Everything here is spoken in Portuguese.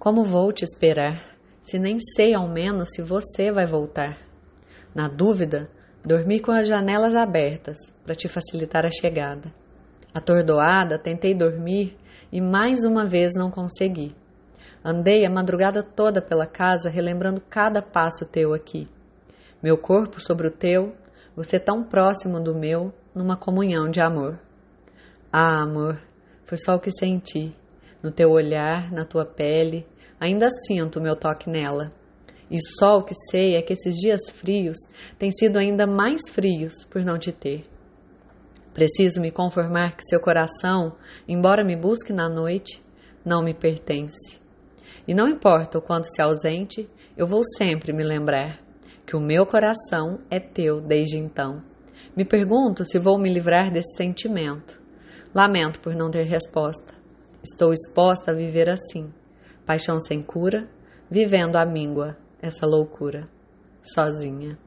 Como vou te esperar, se nem sei ao menos se você vai voltar? Na dúvida, dormi com as janelas abertas para te facilitar a chegada. Atordoada, tentei dormir e mais uma vez não consegui. Andei a madrugada toda pela casa, relembrando cada passo teu aqui. Meu corpo sobre o teu, você tão próximo do meu, numa comunhão de amor. Ah, amor, foi só o que senti. No teu olhar, na tua pele, ainda sinto o meu toque nela. E só o que sei é que esses dias frios têm sido ainda mais frios por não te ter. Preciso me conformar que seu coração, embora me busque na noite, não me pertence. E não importa o quanto se ausente, eu vou sempre me lembrar que o meu coração é teu desde então. Me pergunto se vou me livrar desse sentimento. Lamento por não ter resposta. Estou exposta a viver assim, paixão sem cura, vivendo à míngua essa loucura, sozinha.